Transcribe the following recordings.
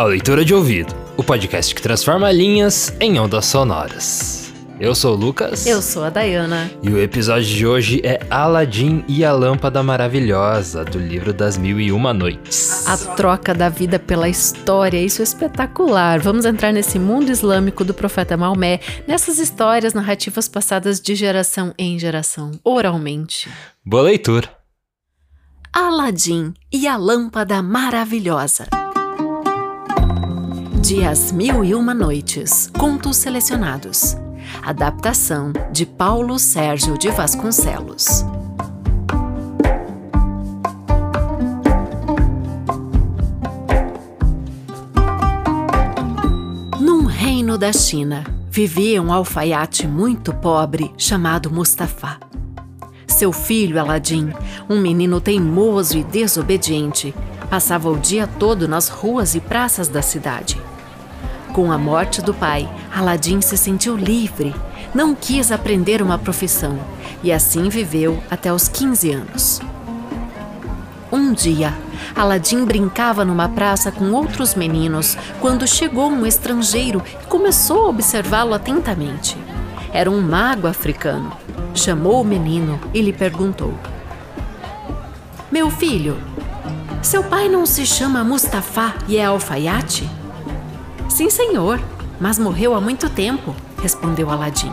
A Leitura de Ouvido, o podcast que transforma linhas em ondas sonoras. Eu sou o Lucas. Eu sou a Dayana. E o episódio de hoje é Aladim e a Lâmpada Maravilhosa, do livro das Mil e Uma Noites. A troca da vida pela história, isso é espetacular. Vamos entrar nesse mundo islâmico do profeta Maomé, nessas histórias narrativas passadas de geração em geração, oralmente. Boa leitura! Aladim e a Lâmpada Maravilhosa. De As Mil e Uma Noites, contos selecionados. Adaptação de Paulo Sérgio de Vasconcelos. Num reino da China, vivia um alfaiate muito pobre chamado Mustafa. Seu filho Aladim, um menino teimoso e desobediente, passava o dia todo nas ruas e praças da cidade. Com a morte do pai, Aladim se sentiu livre, não quis aprender uma profissão e assim viveu até os 15 anos. Um dia, Aladim brincava numa praça com outros meninos quando chegou um estrangeiro e começou a observá-lo atentamente. Era um mago africano. Chamou o menino e lhe perguntou: Meu filho, seu pai não se chama Mustafa e é alfaiate? Sim, senhor, mas morreu há muito tempo, respondeu Aladim.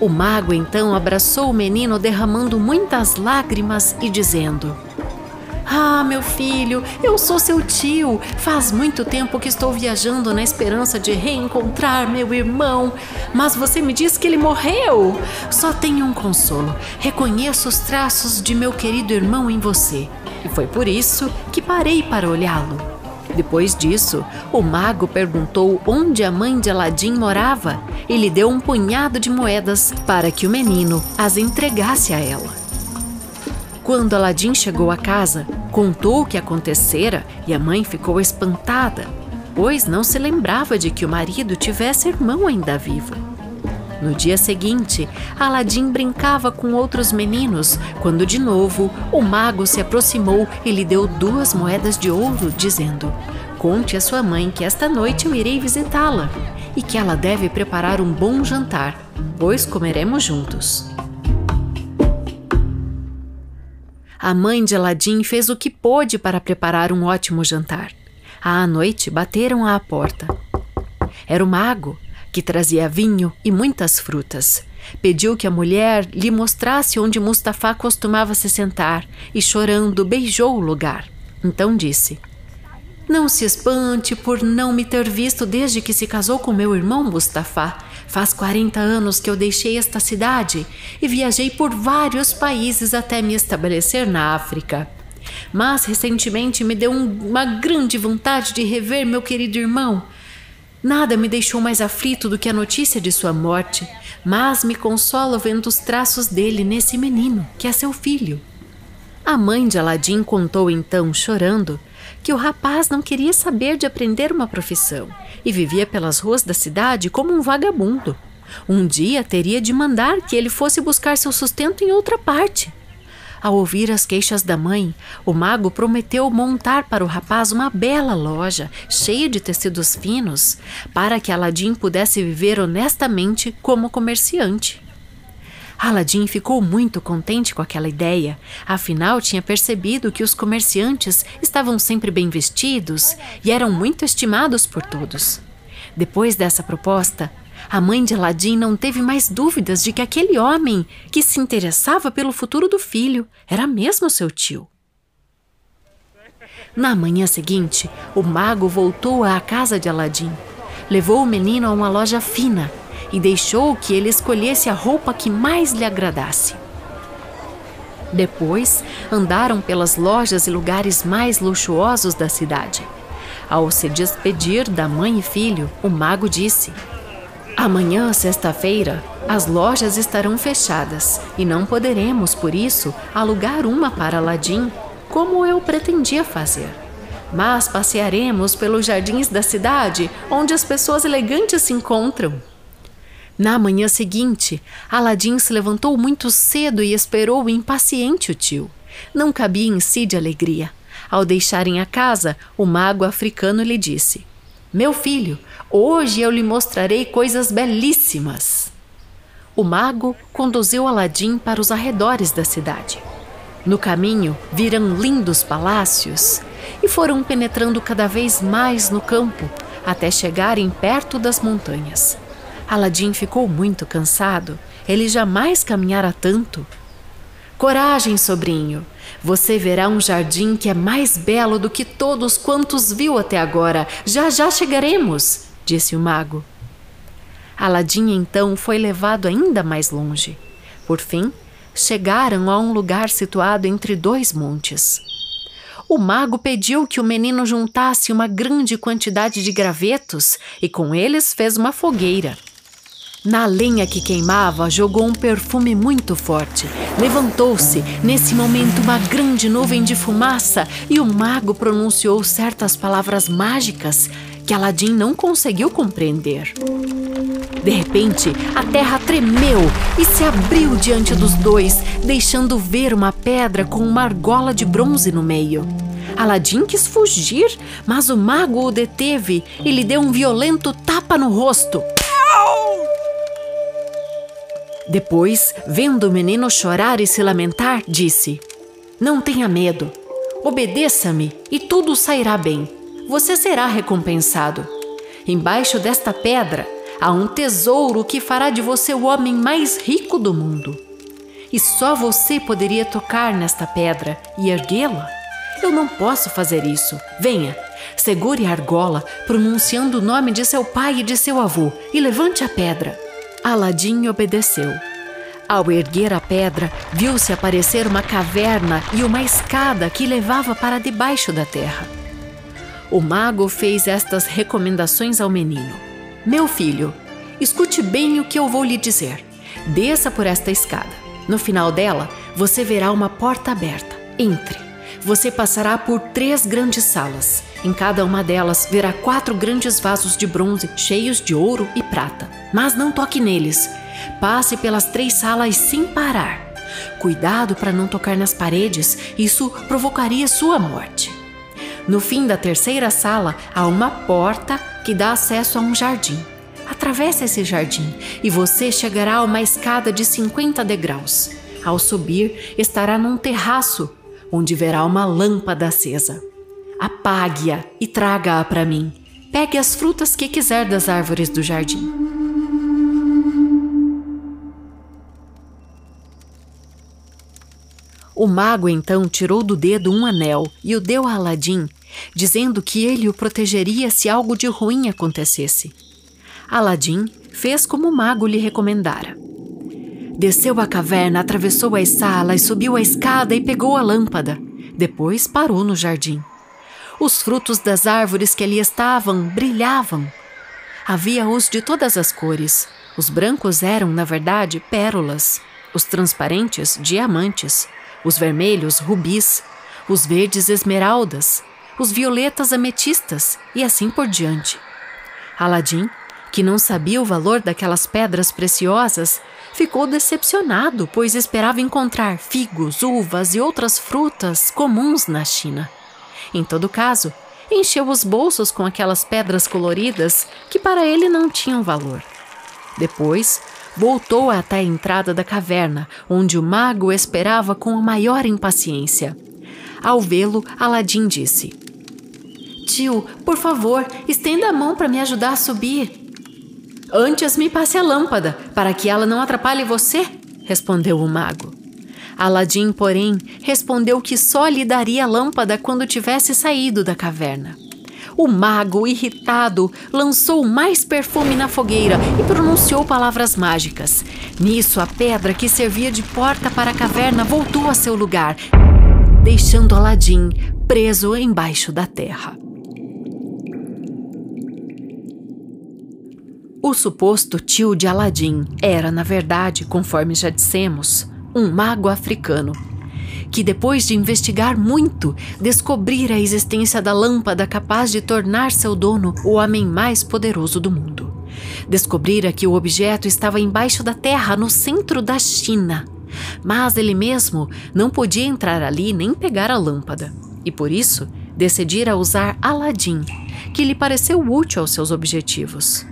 O mago então abraçou o menino, derramando muitas lágrimas e dizendo: Ah, meu filho, eu sou seu tio. Faz muito tempo que estou viajando na esperança de reencontrar meu irmão, mas você me diz que ele morreu. Só tenho um consolo: reconheço os traços de meu querido irmão em você. E foi por isso que parei para olhá-lo. Depois disso, o mago perguntou onde a mãe de Aladim morava e lhe deu um punhado de moedas para que o menino as entregasse a ela. Quando Aladim chegou à casa, contou o que acontecera e a mãe ficou espantada, pois não se lembrava de que o marido tivesse irmão ainda vivo. No dia seguinte, Aladim brincava com outros meninos, quando de novo o mago se aproximou e lhe deu duas moedas de ouro, dizendo: Conte à sua mãe que esta noite eu irei visitá-la e que ela deve preparar um bom jantar, pois comeremos juntos. A mãe de Aladim fez o que pôde para preparar um ótimo jantar. À noite bateram à porta. Era o mago que trazia vinho e muitas frutas. Pediu que a mulher lhe mostrasse onde Mustafa costumava se sentar e, chorando, beijou o lugar. Então disse: Não se espante por não me ter visto desde que se casou com meu irmão Mustafa. Faz 40 anos que eu deixei esta cidade e viajei por vários países até me estabelecer na África. Mas recentemente me deu uma grande vontade de rever meu querido irmão Nada me deixou mais aflito do que a notícia de sua morte, mas me consola vendo os traços dele nesse menino, que é seu filho. A mãe de Aladim contou então, chorando, que o rapaz não queria saber de aprender uma profissão e vivia pelas ruas da cidade como um vagabundo. Um dia teria de mandar que ele fosse buscar seu sustento em outra parte. Ao ouvir as queixas da mãe, o mago prometeu montar para o rapaz uma bela loja, cheia de tecidos finos, para que Aladim pudesse viver honestamente como comerciante. Aladim ficou muito contente com aquela ideia, afinal tinha percebido que os comerciantes estavam sempre bem vestidos e eram muito estimados por todos. Depois dessa proposta, a mãe de Aladim não teve mais dúvidas de que aquele homem que se interessava pelo futuro do filho era mesmo seu tio. Na manhã seguinte, o mago voltou à casa de Aladim. Levou o menino a uma loja fina e deixou que ele escolhesse a roupa que mais lhe agradasse. Depois, andaram pelas lojas e lugares mais luxuosos da cidade. Ao se despedir da mãe e filho, o mago disse: Amanhã, sexta-feira, as lojas estarão fechadas e não poderemos, por isso, alugar uma para Aladim, como eu pretendia fazer. Mas passearemos pelos jardins da cidade, onde as pessoas elegantes se encontram. Na manhã seguinte, Aladim se levantou muito cedo e esperou impaciente o tio. Não cabia em si de alegria. Ao deixarem a casa, o mago africano lhe disse: Meu filho, hoje eu lhe mostrarei coisas belíssimas. O mago conduziu Aladim para os arredores da cidade. No caminho, viram lindos palácios e foram penetrando cada vez mais no campo até chegarem perto das montanhas. Aladim ficou muito cansado. Ele jamais caminhara tanto. Coragem, sobrinho. Você verá um jardim que é mais belo do que todos quantos viu até agora. Já já chegaremos, disse o mago. Aladim então foi levado ainda mais longe. Por fim, chegaram a um lugar situado entre dois montes o mago pediu que o menino juntasse uma grande quantidade de gravetos e com eles fez uma fogueira. Na lenha que queimava, jogou um perfume muito forte. Levantou-se, nesse momento, uma grande nuvem de fumaça e o mago pronunciou certas palavras mágicas que Aladim não conseguiu compreender. De repente, a terra tremeu e se abriu diante dos dois, deixando ver uma pedra com uma argola de bronze no meio. Aladim quis fugir, mas o mago o deteve e lhe deu um violento tapa no rosto. Depois, vendo o menino chorar e se lamentar, disse: Não tenha medo. Obedeça-me e tudo sairá bem. Você será recompensado. Embaixo desta pedra Há um tesouro que fará de você o homem mais rico do mundo. E só você poderia tocar nesta pedra e erguê-la. Eu não posso fazer isso. Venha, segure a argola, pronunciando o nome de seu pai e de seu avô, e levante a pedra. Aladim obedeceu. Ao erguer a pedra, viu-se aparecer uma caverna e uma escada que levava para debaixo da terra. O mago fez estas recomendações ao menino. Meu filho, escute bem o que eu vou lhe dizer. Desça por esta escada. No final dela, você verá uma porta aberta. Entre. Você passará por três grandes salas. Em cada uma delas verá quatro grandes vasos de bronze cheios de ouro e prata. Mas não toque neles. Passe pelas três salas sem parar. Cuidado para não tocar nas paredes, isso provocaria sua morte. No fim da terceira sala há uma porta que dá acesso a um jardim. Atravesse esse jardim e você chegará a uma escada de 50 degraus. Ao subir, estará num terraço, onde verá uma lâmpada acesa. Apague-a e traga-a para mim. Pegue as frutas que quiser das árvores do jardim. O mago então tirou do dedo um anel e o deu a Aladim dizendo que ele o protegeria se algo de ruim acontecesse. Aladim fez como o mago lhe recomendara. Desceu a caverna, atravessou as salas, subiu a escada e pegou a lâmpada. Depois parou no jardim. Os frutos das árvores que ali estavam brilhavam. Havia-os de todas as cores. Os brancos eram, na verdade, pérolas, os transparentes, diamantes, os vermelhos, rubis, os verdes, esmeraldas, os violetas ametistas e assim por diante. Aladim, que não sabia o valor daquelas pedras preciosas, ficou decepcionado, pois esperava encontrar figos, uvas e outras frutas comuns na China. Em todo caso, encheu os bolsos com aquelas pedras coloridas que para ele não tinham valor. Depois, voltou até a entrada da caverna, onde o mago esperava com a maior impaciência. Ao vê-lo, Aladim disse: Tio, por favor, estenda a mão para me ajudar a subir. Antes me passe a lâmpada, para que ela não atrapalhe você, respondeu o mago. Aladim, porém, respondeu que só lhe daria a lâmpada quando tivesse saído da caverna. O mago, irritado, lançou mais perfume na fogueira e pronunciou palavras mágicas. Nisso, a pedra que servia de porta para a caverna voltou a seu lugar, deixando Aladim preso embaixo da terra. O suposto tio de Aladim era, na verdade, conforme já dissemos, um mago africano, que depois de investigar muito, descobrira a existência da lâmpada capaz de tornar seu dono o homem mais poderoso do mundo. Descobrira que o objeto estava embaixo da terra, no centro da China, mas ele mesmo não podia entrar ali nem pegar a lâmpada. e por isso decidira usar Aladim, que lhe pareceu útil aos seus objetivos.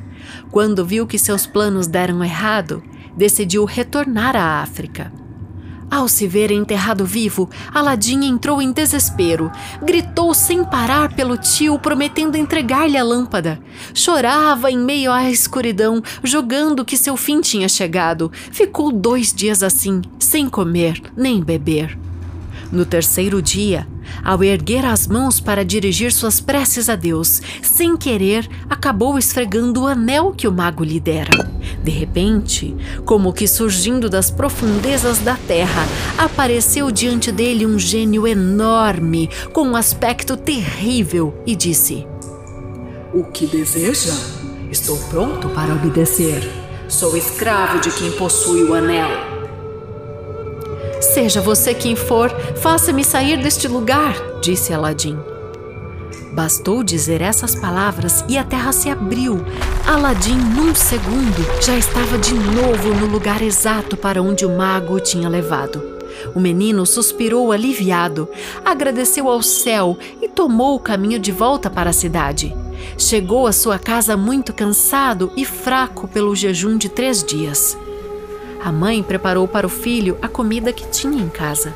Quando viu que seus planos deram errado, decidiu retornar à África. Ao se ver enterrado vivo, Aladim entrou em desespero. Gritou sem parar pelo tio, prometendo entregar-lhe a lâmpada. Chorava em meio à escuridão, jogando que seu fim tinha chegado. Ficou dois dias assim, sem comer nem beber. No terceiro dia, ao erguer as mãos para dirigir suas preces a Deus, sem querer, acabou esfregando o anel que o mago lhe dera. De repente, como que surgindo das profundezas da terra, apareceu diante dele um gênio enorme, com um aspecto terrível, e disse: O que deseja? Estou pronto para obedecer. Sou escravo de quem possui o anel. Seja você quem for, faça-me sair deste lugar, disse Aladim. Bastou dizer essas palavras e a terra se abriu. Aladim, num segundo, já estava de novo no lugar exato para onde o mago o tinha levado. O menino suspirou aliviado, agradeceu ao céu e tomou o caminho de volta para a cidade. Chegou à sua casa muito cansado e fraco pelo jejum de três dias. A mãe preparou para o filho a comida que tinha em casa.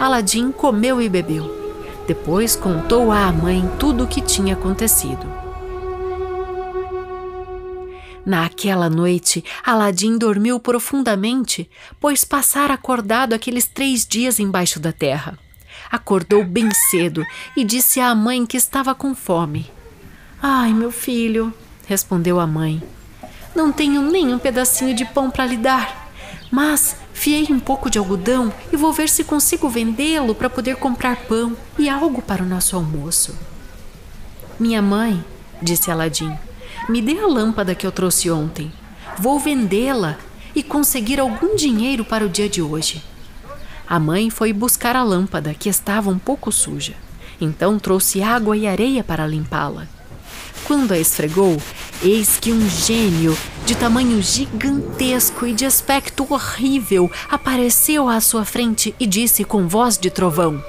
Aladim comeu e bebeu. Depois contou à mãe tudo o que tinha acontecido. Naquela noite, Aladim dormiu profundamente, pois passara acordado aqueles três dias embaixo da terra. Acordou bem cedo e disse à mãe que estava com fome. Ai, meu filho, respondeu a mãe, não tenho nem um pedacinho de pão para lhe dar. Mas fiei um pouco de algodão e vou ver se consigo vendê-lo para poder comprar pão e algo para o nosso almoço. Minha mãe, disse Aladim, me dê a lâmpada que eu trouxe ontem. Vou vendê-la e conseguir algum dinheiro para o dia de hoje. A mãe foi buscar a lâmpada, que estava um pouco suja. Então trouxe água e areia para limpá-la. Quando a esfregou, eis que um gênio de tamanho gigantesco e de aspecto horrível apareceu à sua frente e disse com voz de trovão: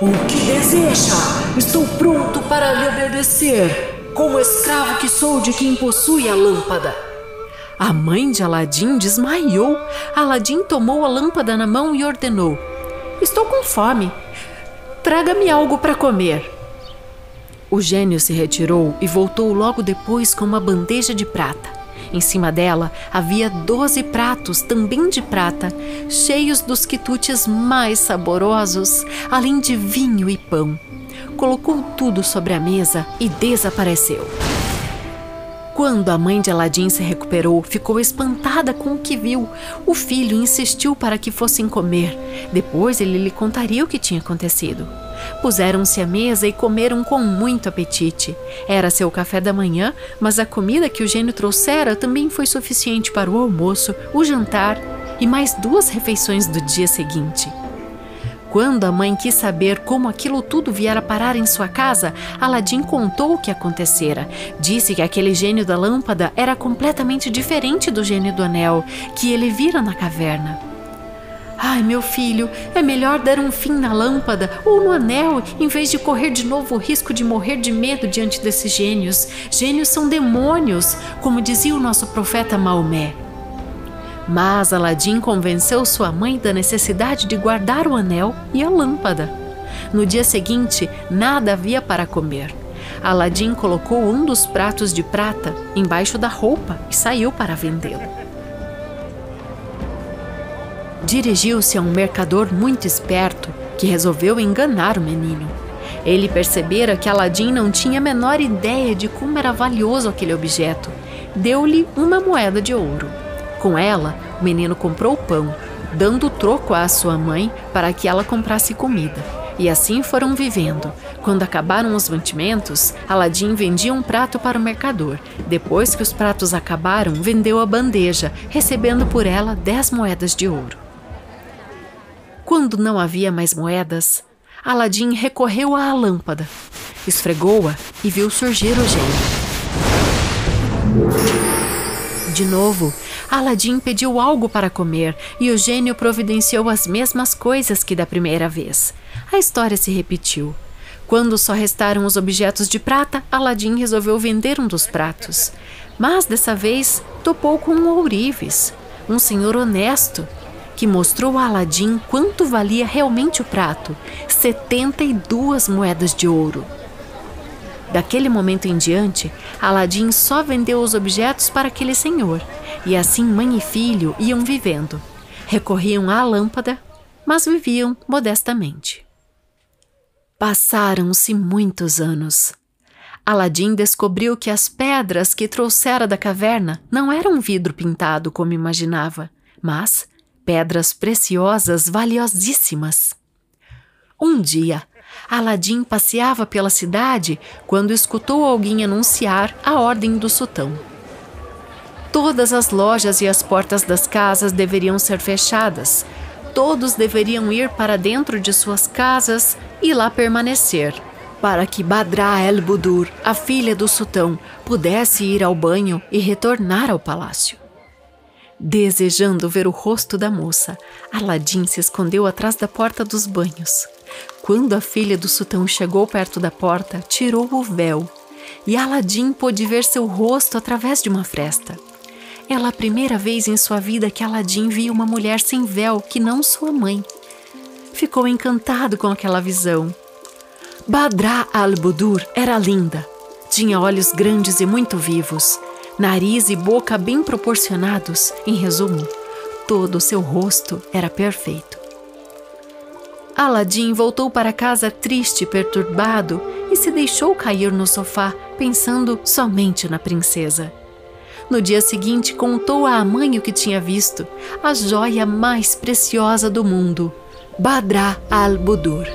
O que deseja? Estou pronto para lhe obedecer, como escravo que sou de quem possui a lâmpada. A mãe de Aladim desmaiou. Aladim tomou a lâmpada na mão e ordenou: Estou com fome. Traga-me algo para comer. O gênio se retirou e voltou logo depois com uma bandeja de prata. Em cima dela havia doze pratos, também de prata, cheios dos quitutes mais saborosos, além de vinho e pão. Colocou tudo sobre a mesa e desapareceu. Quando a mãe de Aladim se recuperou, ficou espantada com o que viu. O filho insistiu para que fossem comer. Depois ele lhe contaria o que tinha acontecido. Puseram-se à mesa e comeram com muito apetite. Era seu café da manhã, mas a comida que o gênio trouxera também foi suficiente para o almoço, o jantar e mais duas refeições do dia seguinte. Quando a mãe quis saber como aquilo tudo viera parar em sua casa, Aladim contou o que acontecera. Disse que aquele gênio da lâmpada era completamente diferente do gênio do anel que ele vira na caverna. Ai, meu filho, é melhor dar um fim na lâmpada ou no anel em vez de correr de novo o risco de morrer de medo diante desses gênios. Gênios são demônios, como dizia o nosso profeta Maomé. Mas Aladim convenceu sua mãe da necessidade de guardar o anel e a lâmpada. No dia seguinte, nada havia para comer. Aladim colocou um dos pratos de prata embaixo da roupa e saiu para vendê-lo. Dirigiu-se a um mercador muito esperto que resolveu enganar o menino. Ele percebera que Aladim não tinha a menor ideia de como era valioso aquele objeto. Deu-lhe uma moeda de ouro. Com ela, o menino comprou pão, dando troco à sua mãe para que ela comprasse comida. E assim foram vivendo. Quando acabaram os mantimentos, Aladim vendia um prato para o mercador. Depois que os pratos acabaram, vendeu a bandeja, recebendo por ela dez moedas de ouro. Quando não havia mais moedas, Aladim recorreu à lâmpada, esfregou-a e viu surgir o gênio. De novo, Aladim pediu algo para comer e o gênio providenciou as mesmas coisas que da primeira vez. A história se repetiu. Quando só restaram os objetos de prata, Aladim resolveu vender um dos pratos. Mas dessa vez topou com um ourives, um senhor honesto, que mostrou a Aladim quanto valia realmente o prato: 72 moedas de ouro. Daquele momento em diante, Aladim só vendeu os objetos para aquele senhor, e assim mãe e filho iam vivendo. Recorriam à lâmpada, mas viviam modestamente. Passaram-se muitos anos. Aladim descobriu que as pedras que trouxera da caverna não eram vidro pintado como imaginava, mas pedras preciosas valiosíssimas. Um dia, Aladim passeava pela cidade quando escutou alguém anunciar a ordem do sultão. Todas as lojas e as portas das casas deveriam ser fechadas. Todos deveriam ir para dentro de suas casas e lá permanecer, para que Badra el-Budur, a filha do sultão, pudesse ir ao banho e retornar ao palácio. Desejando ver o rosto da moça, Aladim se escondeu atrás da porta dos banhos. Quando a filha do sultão chegou perto da porta, tirou o véu e Aladim pôde ver seu rosto através de uma fresta. Ela a primeira vez em sua vida que Aladim via uma mulher sem véu que não sua mãe. Ficou encantado com aquela visão. Badra al-Budur era linda. Tinha olhos grandes e muito vivos, nariz e boca bem proporcionados. Em resumo, todo o seu rosto era perfeito. Aladim voltou para casa triste perturbado e se deixou cair no sofá, pensando somente na princesa. No dia seguinte, contou à mãe o que tinha visto, a joia mais preciosa do mundo, Badra al-Budur.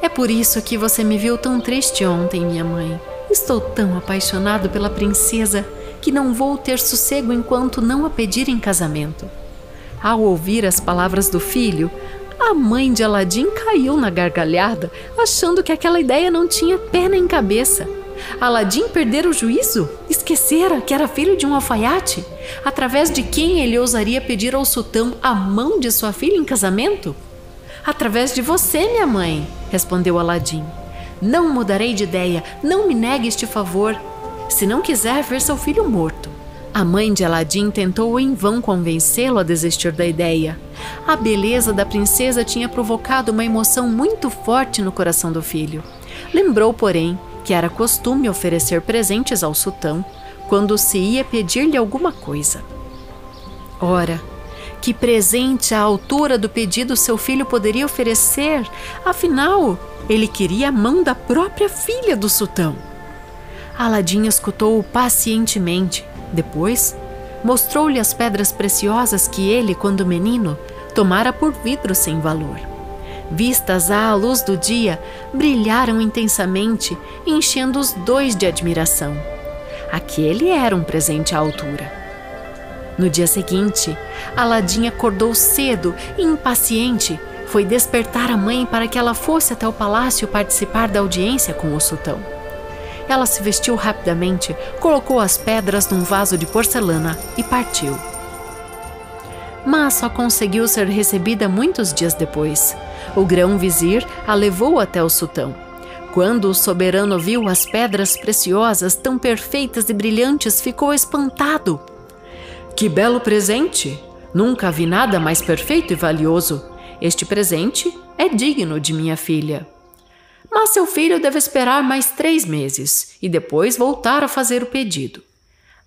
É por isso que você me viu tão triste ontem, minha mãe. Estou tão apaixonado pela princesa que não vou ter sossego enquanto não a pedir em casamento. Ao ouvir as palavras do filho, a mãe de Aladim caiu na gargalhada, achando que aquela ideia não tinha pé nem cabeça. Aladim perdera o juízo? Esquecera que era filho de um alfaiate? Através de quem ele ousaria pedir ao sultão a mão de sua filha em casamento? Através de você, minha mãe, respondeu Aladim. Não mudarei de ideia, não me negue este favor. Se não quiser ver seu filho morto. A mãe de Aladim tentou em vão convencê-lo a desistir da ideia. A beleza da princesa tinha provocado uma emoção muito forte no coração do filho. Lembrou, porém, que era costume oferecer presentes ao sultão quando se ia pedir-lhe alguma coisa. Ora, que presente à altura do pedido seu filho poderia oferecer? Afinal, ele queria a mão da própria filha do sultão. Aladim escutou-o pacientemente depois, mostrou-lhe as pedras preciosas que ele, quando menino, tomara por vidro sem valor. Vistas à luz do dia, brilharam intensamente, enchendo os dois de admiração. Aquele era um presente à altura. No dia seguinte, Aladim acordou cedo e impaciente. Foi despertar a mãe para que ela fosse até o palácio participar da audiência com o sultão. Ela se vestiu rapidamente, colocou as pedras num vaso de porcelana e partiu. Mas só conseguiu ser recebida muitos dias depois. O grão-vizir a levou até o sultão. Quando o soberano viu as pedras preciosas tão perfeitas e brilhantes, ficou espantado. Que belo presente! Nunca vi nada mais perfeito e valioso. Este presente é digno de minha filha. Mas seu filho deve esperar mais três meses e depois voltar a fazer o pedido.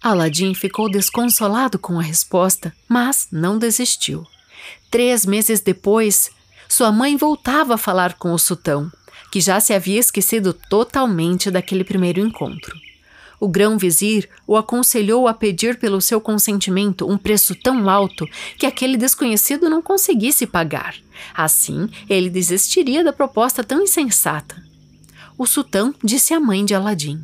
Aladim ficou desconsolado com a resposta, mas não desistiu. Três meses depois, sua mãe voltava a falar com o sultão, que já se havia esquecido totalmente daquele primeiro encontro. O grão-vizir o aconselhou a pedir pelo seu consentimento um preço tão alto que aquele desconhecido não conseguisse pagar. Assim, ele desistiria da proposta tão insensata. O sultão disse à mãe de Aladim: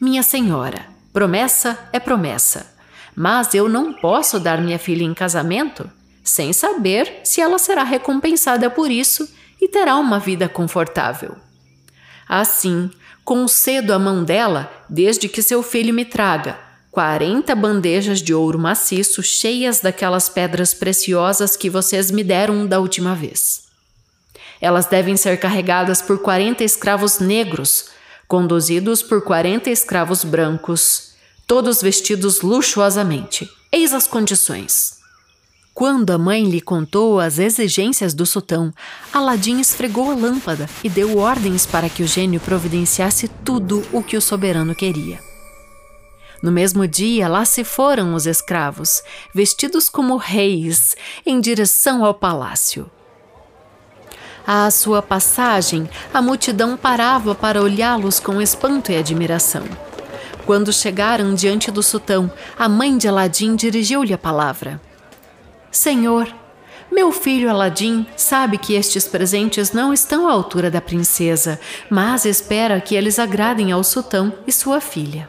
Minha senhora, promessa é promessa, mas eu não posso dar minha filha em casamento sem saber se ela será recompensada por isso e terá uma vida confortável. Assim, concedo a mão dela desde que seu filho me traga quarenta bandejas de ouro maciço cheias daquelas pedras preciosas que vocês me deram da última vez. Elas devem ser carregadas por 40 escravos negros, conduzidos por 40 escravos brancos, todos vestidos luxuosamente. Eis as condições. Quando a mãe lhe contou as exigências do sultão, Aladim esfregou a lâmpada e deu ordens para que o gênio providenciasse tudo o que o soberano queria. No mesmo dia, lá se foram os escravos, vestidos como reis, em direção ao palácio. À sua passagem, a multidão parava para olhá-los com espanto e admiração. Quando chegaram diante do sultão, a mãe de Aladim dirigiu-lhe a palavra. Senhor, meu filho Aladim sabe que estes presentes não estão à altura da princesa, mas espera que eles agradem ao sultão e sua filha.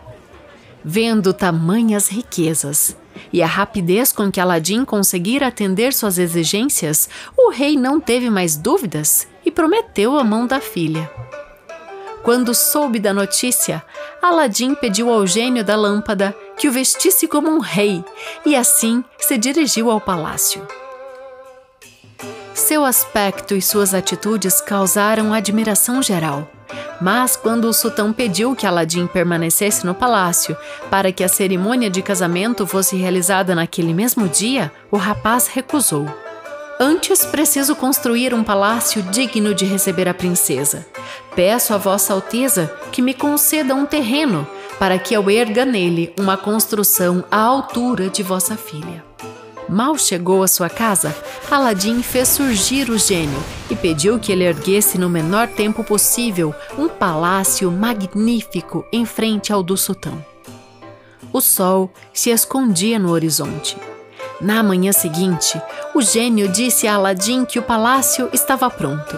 Vendo tamanhas riquezas e a rapidez com que Aladim conseguira atender suas exigências, o rei não teve mais dúvidas e prometeu a mão da filha. Quando soube da notícia, Aladim pediu ao gênio da lâmpada que o vestisse como um rei e assim se dirigiu ao palácio. Seu aspecto e suas atitudes causaram admiração geral. Mas quando o sultão pediu que Aladim permanecesse no palácio para que a cerimônia de casamento fosse realizada naquele mesmo dia, o rapaz recusou. Antes preciso construir um palácio digno de receber a princesa. Peço a Vossa Alteza que me conceda um terreno para que eu erga nele uma construção à altura de vossa filha. Mal chegou à sua casa, Aladim fez surgir o gênio e pediu que ele erguesse no menor tempo possível um palácio magnífico em frente ao do sultão. O sol se escondia no horizonte. Na manhã seguinte, o gênio disse a Aladim que o palácio estava pronto.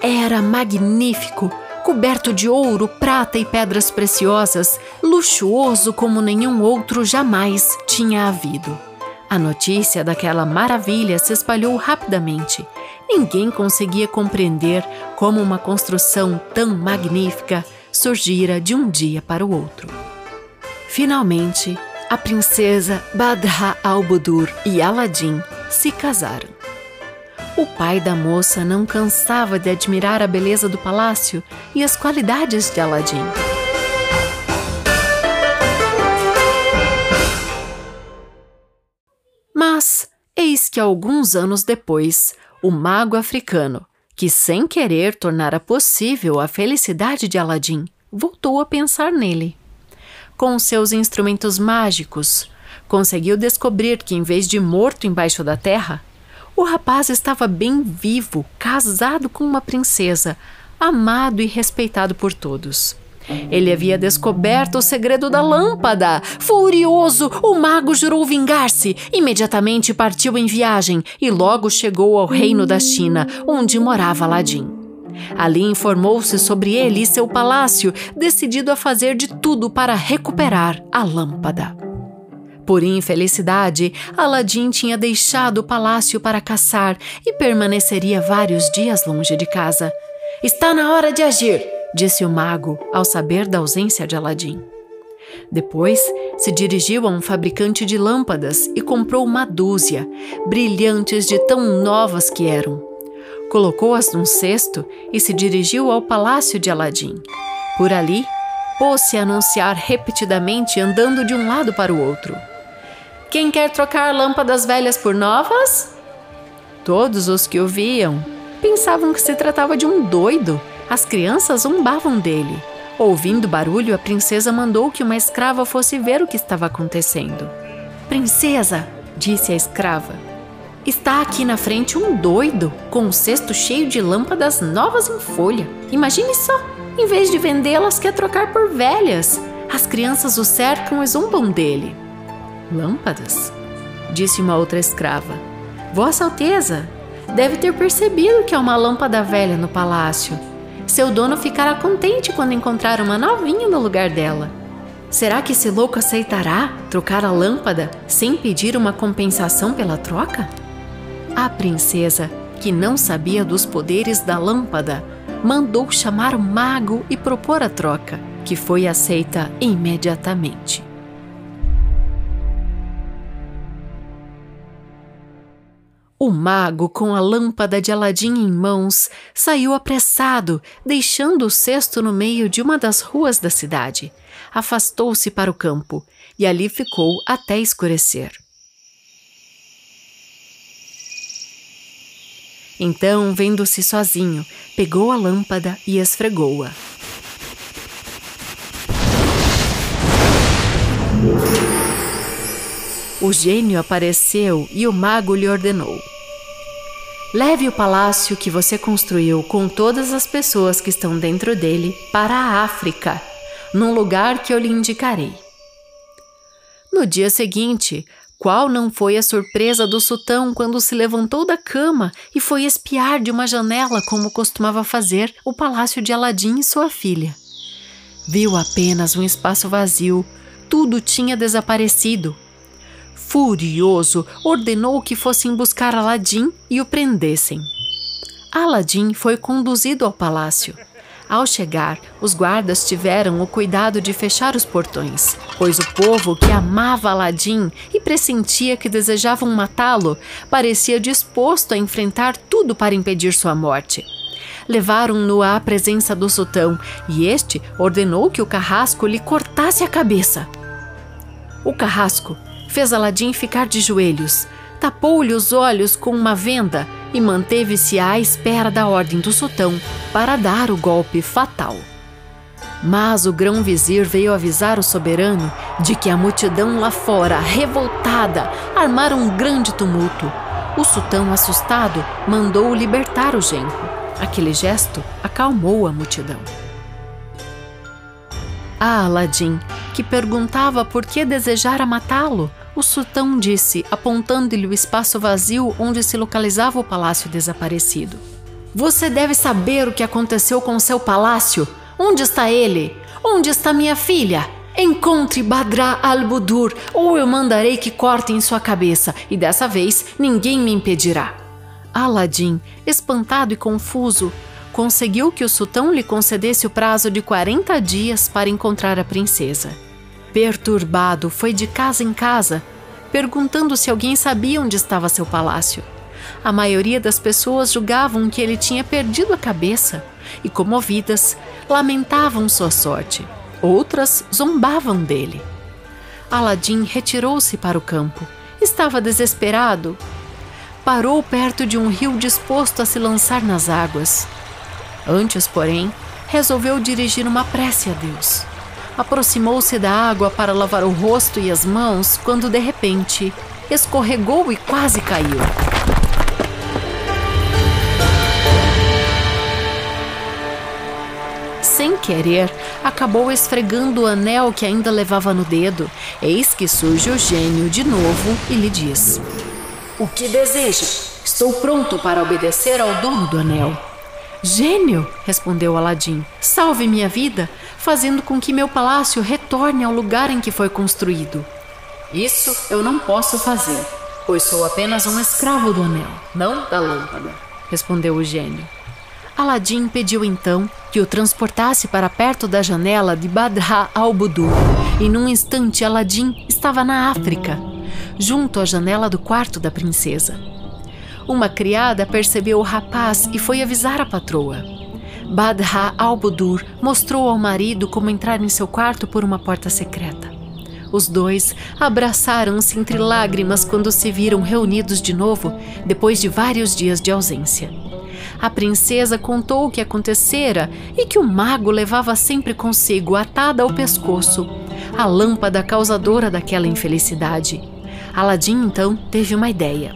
Era magnífico, coberto de ouro, prata e pedras preciosas, luxuoso como nenhum outro jamais tinha havido. A notícia daquela maravilha se espalhou rapidamente. Ninguém conseguia compreender como uma construção tão magnífica surgira de um dia para o outro. Finalmente, a princesa Badra al-Budur e Aladim se casaram. O pai da moça não cansava de admirar a beleza do palácio e as qualidades de Aladim. Mas eis que alguns anos depois, o mago africano, que sem querer tornara possível a felicidade de Aladim, voltou a pensar nele com seus instrumentos mágicos, conseguiu descobrir que, em vez de morto embaixo da terra, o rapaz estava bem vivo, casado com uma princesa, amado e respeitado por todos. Ele havia descoberto o segredo da lâmpada. Furioso, o mago jurou vingar-se. Imediatamente partiu em viagem e logo chegou ao reino da China, onde morava Aladim. Ali informou-se sobre ele e seu palácio, decidido a fazer de tudo para recuperar a lâmpada. Por infelicidade, Aladim tinha deixado o palácio para caçar e permaneceria vários dias longe de casa. Está na hora de agir, disse o mago ao saber da ausência de Aladim. Depois, se dirigiu a um fabricante de lâmpadas e comprou uma dúzia, brilhantes de tão novas que eram colocou-as num cesto e se dirigiu ao palácio de Aladim. Por ali, pôs-se a anunciar repetidamente, andando de um lado para o outro. Quem quer trocar lâmpadas velhas por novas? Todos os que o viam pensavam que se tratava de um doido. As crianças zombavam dele. Ouvindo barulho, a princesa mandou que uma escrava fosse ver o que estava acontecendo. Princesa, disse a escrava, Está aqui na frente um doido com um cesto cheio de lâmpadas novas em folha. Imagine só! Em vez de vendê-las, quer trocar por velhas. As crianças o cercam e zombam dele. Lâmpadas? Disse uma outra escrava. Vossa Alteza, deve ter percebido que há uma lâmpada velha no palácio. Seu dono ficará contente quando encontrar uma novinha no lugar dela. Será que esse louco aceitará trocar a lâmpada sem pedir uma compensação pela troca? A princesa, que não sabia dos poderes da lâmpada, mandou chamar o mago e propor a troca, que foi aceita imediatamente. O mago, com a lâmpada de Aladim em mãos, saiu apressado, deixando o cesto no meio de uma das ruas da cidade. Afastou-se para o campo e ali ficou até escurecer. Então, vendo-se sozinho, pegou a lâmpada e esfregou-a. O gênio apareceu e o mago lhe ordenou: Leve o palácio que você construiu com todas as pessoas que estão dentro dele para a África, num lugar que eu lhe indicarei. No dia seguinte, qual não foi a surpresa do sultão quando se levantou da cama e foi espiar de uma janela, como costumava fazer, o palácio de Aladim e sua filha? Viu apenas um espaço vazio, tudo tinha desaparecido. Furioso, ordenou que fossem buscar Aladim e o prendessem. Aladim foi conduzido ao palácio. Ao chegar, os guardas tiveram o cuidado de fechar os portões, pois o povo que amava Aladim e pressentia que desejavam matá-lo parecia disposto a enfrentar tudo para impedir sua morte. Levaram-no à presença do sultão e este ordenou que o carrasco lhe cortasse a cabeça. O carrasco fez Aladim ficar de joelhos, tapou-lhe os olhos com uma venda e manteve-se à espera da ordem do sultão para dar o golpe fatal. Mas o grão-vizir veio avisar o soberano de que a multidão lá fora, revoltada, armara um grande tumulto. O sultão, assustado, mandou libertar o genro. Aquele gesto acalmou a multidão. A Aladim, que perguntava por que desejara matá-lo, o sultão disse, apontando-lhe o espaço vazio onde se localizava o palácio desaparecido. Você deve saber o que aconteceu com seu palácio. Onde está ele? Onde está minha filha? Encontre Badra al-Budur, ou eu mandarei que cortem sua cabeça, e dessa vez ninguém me impedirá. Aladim, espantado e confuso, conseguiu que o sultão lhe concedesse o prazo de 40 dias para encontrar a princesa. Perturbado, foi de casa em casa, perguntando se alguém sabia onde estava seu palácio. A maioria das pessoas julgavam que ele tinha perdido a cabeça e, comovidas, lamentavam sua sorte. Outras zombavam dele. Aladim retirou-se para o campo. Estava desesperado. Parou perto de um rio disposto a se lançar nas águas. Antes, porém, resolveu dirigir uma prece a Deus. Aproximou-se da água para lavar o rosto e as mãos quando de repente escorregou e quase caiu. Sem querer, acabou esfregando o anel que ainda levava no dedo. Eis que surge o gênio de novo e lhe diz: O que deseja? Estou pronto para obedecer ao dono do anel. Gênio, respondeu Aladim, salve minha vida, fazendo com que meu palácio retorne ao lugar em que foi construído. Isso eu não posso fazer, pois sou apenas um escravo do anel, não da lâmpada, respondeu o gênio. Aladim pediu então que o transportasse para perto da janela de Badra al-Budur, e num instante Aladim estava na África, junto à janela do quarto da princesa. Uma criada percebeu o rapaz e foi avisar a patroa. Badha al-Budur mostrou ao marido como entrar em seu quarto por uma porta secreta. Os dois abraçaram-se entre lágrimas quando se viram reunidos de novo, depois de vários dias de ausência. A princesa contou o que acontecera e que o mago levava sempre consigo, atada ao pescoço, a lâmpada causadora daquela infelicidade. Aladim então teve uma ideia.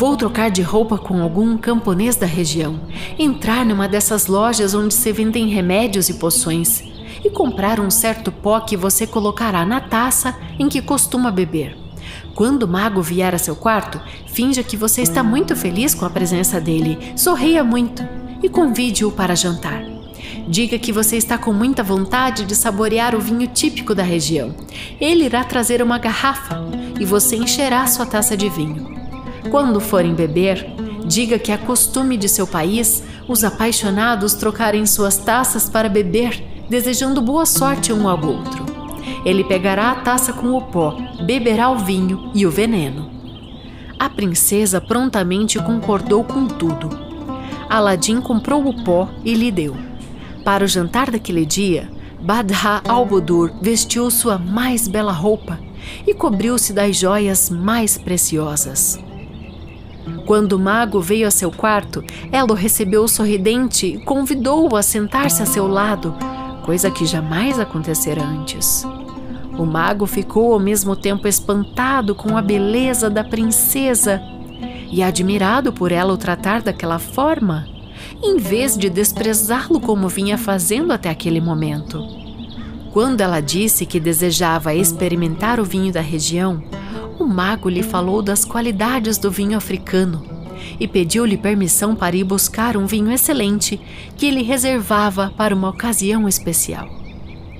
Vou trocar de roupa com algum camponês da região, entrar numa dessas lojas onde se vendem remédios e poções e comprar um certo pó que você colocará na taça em que costuma beber. Quando o mago vier a seu quarto, finja que você está muito feliz com a presença dele, sorria muito e convide-o para jantar. Diga que você está com muita vontade de saborear o vinho típico da região. Ele irá trazer uma garrafa e você encherá sua taça de vinho. Quando forem beber, diga que é costume de seu país os apaixonados trocarem suas taças para beber, desejando boa sorte um ao outro. Ele pegará a taça com o pó, beberá o vinho e o veneno. A princesa prontamente concordou com tudo. Aladim comprou o pó e lhe deu. Para o jantar daquele dia, Badha al-Budur vestiu sua mais bela roupa e cobriu-se das joias mais preciosas. Quando o mago veio a seu quarto, ela o recebeu sorridente e convidou-o a sentar-se a seu lado, coisa que jamais acontecera antes. O mago ficou ao mesmo tempo espantado com a beleza da princesa e admirado por ela o tratar daquela forma, em vez de desprezá-lo como vinha fazendo até aquele momento. Quando ela disse que desejava experimentar o vinho da região, o mago lhe falou das qualidades do vinho africano e pediu-lhe permissão para ir buscar um vinho excelente que ele reservava para uma ocasião especial.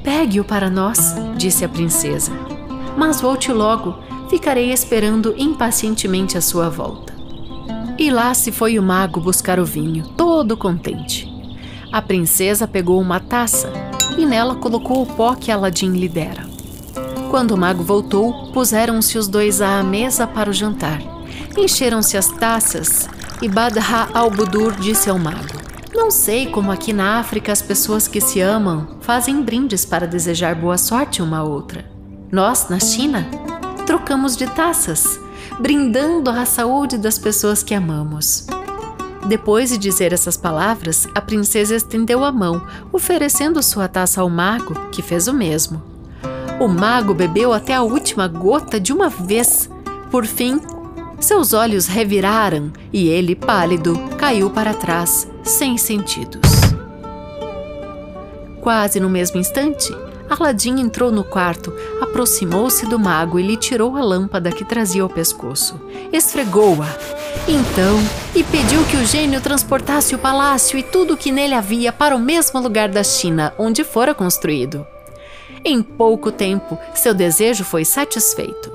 Pegue-o para nós, disse a princesa. Mas volte logo, ficarei esperando impacientemente a sua volta. E lá se foi o mago buscar o vinho, todo contente. A princesa pegou uma taça e nela colocou o pó que Aladim lhe dera. Quando o mago voltou, puseram-se os dois à mesa para o jantar. Encheram-se as taças e Badha al-Budur disse ao mago: Não sei como aqui na África as pessoas que se amam fazem brindes para desejar boa sorte uma à outra. Nós, na China, trocamos de taças, brindando à saúde das pessoas que amamos. Depois de dizer essas palavras, a princesa estendeu a mão, oferecendo sua taça ao mago, que fez o mesmo. O mago bebeu até a última gota de uma vez. Por fim, seus olhos reviraram e ele, pálido, caiu para trás, sem sentidos. Quase no mesmo instante, Aladim entrou no quarto, aproximou-se do mago e lhe tirou a lâmpada que trazia ao pescoço. Esfregou-a. Então, e pediu que o gênio transportasse o palácio e tudo o que nele havia para o mesmo lugar da China onde fora construído. Em pouco tempo, seu desejo foi satisfeito.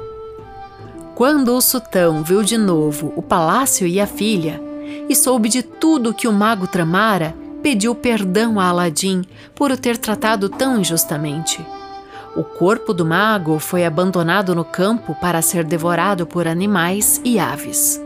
Quando o sultão viu de novo o palácio e a filha, e soube de tudo que o mago tramara, pediu perdão a Aladim por o ter tratado tão injustamente. O corpo do mago foi abandonado no campo para ser devorado por animais e aves.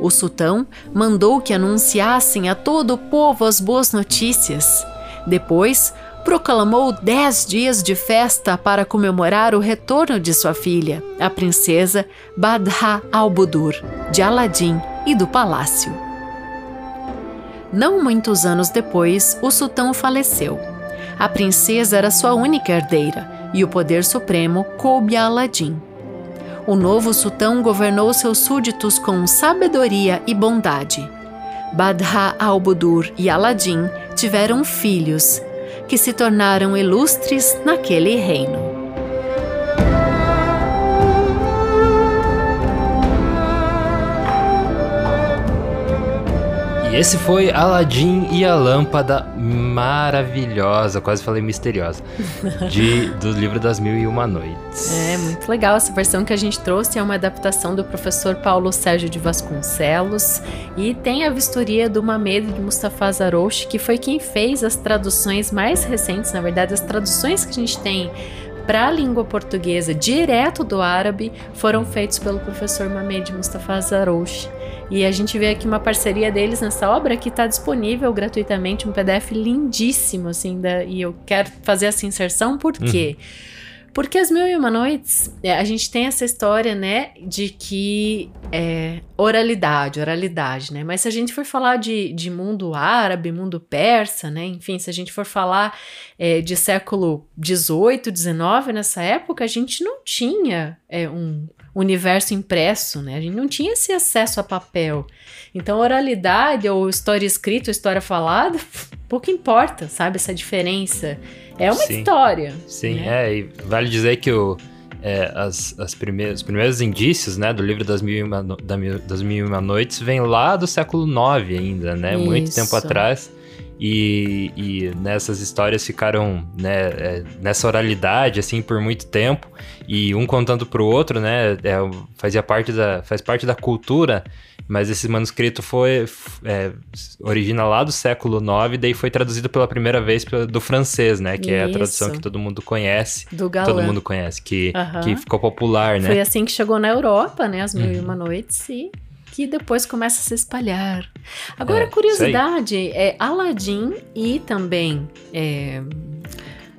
O sultão mandou que anunciassem a todo o povo as boas notícias. Depois, proclamou dez dias de festa para comemorar o retorno de sua filha, a princesa Badha al-Budur, de Aladim e do palácio. Não muitos anos depois, o sultão faleceu. A princesa era sua única herdeira e o poder supremo coube a Aladim. O novo sultão governou seus súditos com sabedoria e bondade. Badha al-Budur e Aladim tiveram filhos que se tornaram ilustres naquele reino. Esse foi Aladdin e a Lâmpada maravilhosa, quase falei misteriosa, de, do livro das Mil e Uma Noites. É, muito legal. Essa versão que a gente trouxe é uma adaptação do professor Paulo Sérgio de Vasconcelos e tem a vistoria do Mamed de Mustafa Zarouche, que foi quem fez as traduções mais recentes, na verdade, as traduções que a gente tem para a língua portuguesa direto do árabe foram feitos pelo professor Mamed Mustafa Zarouche. E a gente vê aqui uma parceria deles nessa obra que está disponível gratuitamente, um PDF lindíssimo, assim, da, e eu quero fazer essa inserção porque. Uhum porque as Mil e Uma Noites, é, a gente tem essa história, né, de que é oralidade, oralidade, né? Mas se a gente for falar de, de mundo árabe, mundo persa, né? Enfim, se a gente for falar é, de século 18, 19, nessa época, a gente não tinha é, um universo impresso, né? A gente não tinha esse acesso a papel. Então, oralidade ou história escrita ou história falada, pouco importa, sabe? Essa diferença. É uma Sim. história. Sim, né? é. E vale dizer que o, é, as, as primeiras, os primeiros indícios né, do livro das Mil, e uma, das Mil e Uma Noites vem lá do século IX ainda, né? Isso. Muito tempo atrás. E, e nessas histórias ficaram né, é, nessa oralidade assim por muito tempo e um contando para o outro, né? É, fazia parte da faz parte da cultura mas esse manuscrito foi é, origina lá do século IX, daí foi traduzido pela primeira vez do francês, né? Que Isso. é a tradução que todo mundo conhece. Do galã. Todo mundo conhece, que, que ficou popular, né? Foi assim que chegou na Europa, né? As Mil e uhum. Uma Noites e que depois começa a se espalhar. Agora, é, curiosidade, é Aladdin e também é,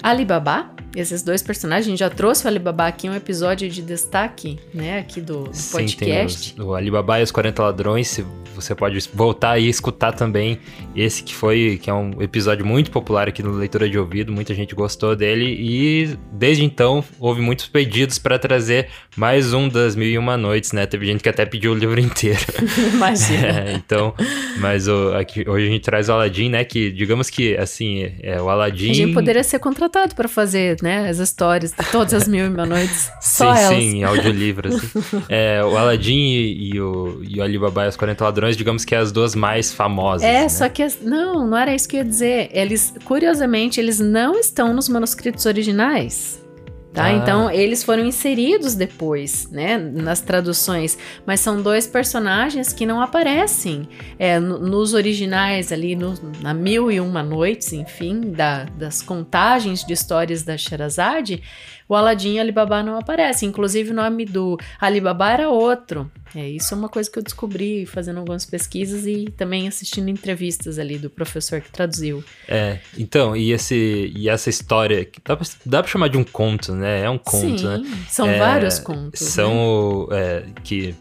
Alibaba esses dois personagens. A gente já trouxe o Alibaba aqui um episódio de destaque, né, aqui do, do Sim, podcast. Tem os, o Alibaba e os 40 Ladrões, você pode voltar e escutar também esse que foi, que é um episódio muito popular aqui no Leitura de Ouvido, muita gente gostou dele e desde então houve muitos pedidos para trazer mais um das Mil e Uma Noites, né? Teve gente que até pediu o livro inteiro. Imagina. É, então, mas o, aqui, hoje a gente traz o Aladdin, né, que digamos que, assim, é o Aladdin... A gente poderia ser contratado para fazer, né, as histórias de todas as Mil e Uma Noites, só sim, elas. Sim, audiolivro, assim. é, o Aladdin e, e, o, e o Alibaba e os 40 Ladrões digamos que as duas mais famosas. É, né? só que as, não, não era isso que eu ia dizer. Eles, curiosamente, eles não estão nos manuscritos originais. Tá? Ah. Então, eles foram inseridos depois, né, nas traduções, mas são dois personagens que não aparecem é, nos originais ali, no, na Mil e Uma Noites, enfim, da, das contagens de histórias da Sherazade, o Aladdin e Alibaba não aparecem. Inclusive, o nome do Alibaba era outro. É, isso é uma coisa que eu descobri fazendo algumas pesquisas e também assistindo entrevistas ali do professor que traduziu. É, então, e, esse, e essa história, dá pra, dá pra chamar de um conto, né? É um conto, Sim, né? São é, vários contos. São, né? é, que,